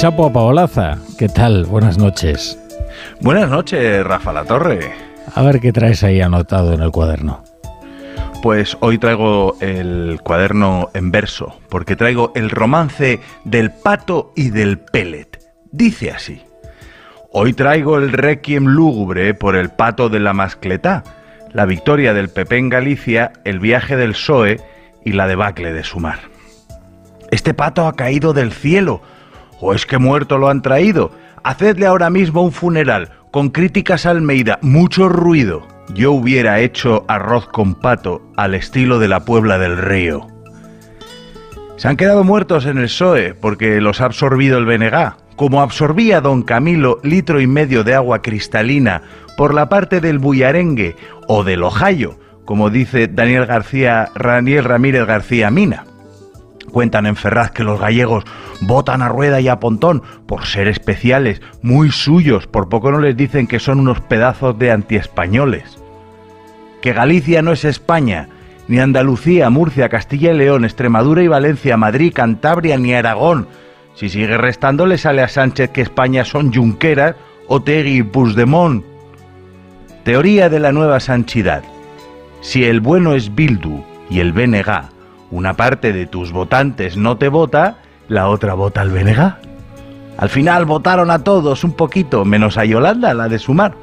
Chapo Paolaza, ¿qué tal? Buenas noches. Buenas noches, Rafa La Torre. A ver qué traes ahí anotado en el cuaderno. Pues hoy traigo el cuaderno en verso, porque traigo el romance del pato y del pellet. Dice así. Hoy traigo el requiem lúgubre por el pato de la mascletá, la victoria del Pepe en Galicia, el viaje del PSOE y la debacle de Sumar. Este pato ha caído del cielo, ¿O es que muerto lo han traído? Hacedle ahora mismo un funeral, con críticas Almeida, mucho ruido. Yo hubiera hecho arroz con pato al estilo de la Puebla del Río. Se han quedado muertos en el PSOE porque los ha absorbido el BNG, como absorbía don Camilo litro y medio de agua cristalina por la parte del Buyarengue o del Ojayo, como dice Daniel García, Daniel Ramírez García Mina. Cuentan en Ferraz que los gallegos votan a rueda y a pontón por ser especiales, muy suyos, por poco no les dicen que son unos pedazos de antiespañoles. Que Galicia no es España, ni Andalucía, Murcia, Castilla y León, Extremadura y Valencia, Madrid, Cantabria ni Aragón. Si sigue restando le sale a Sánchez que España son Junqueras, Otegui y Puigdemont. Teoría de la nueva sanchidad. Si el bueno es Bildu y el BNG una parte de tus votantes no te vota, la otra vota al BNG. Al final votaron a todos un poquito, menos a Yolanda, la de Sumar.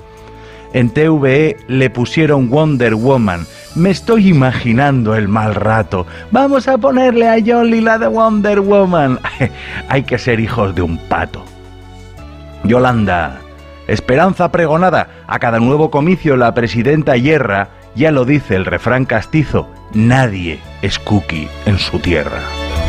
En TVE le pusieron Wonder Woman. Me estoy imaginando el mal rato. Vamos a ponerle a Yoli la de Wonder Woman. Hay que ser hijos de un pato. Yolanda, esperanza pregonada. A cada nuevo comicio la presidenta hierra, ya lo dice el refrán castizo, nadie es cookie en su tierra.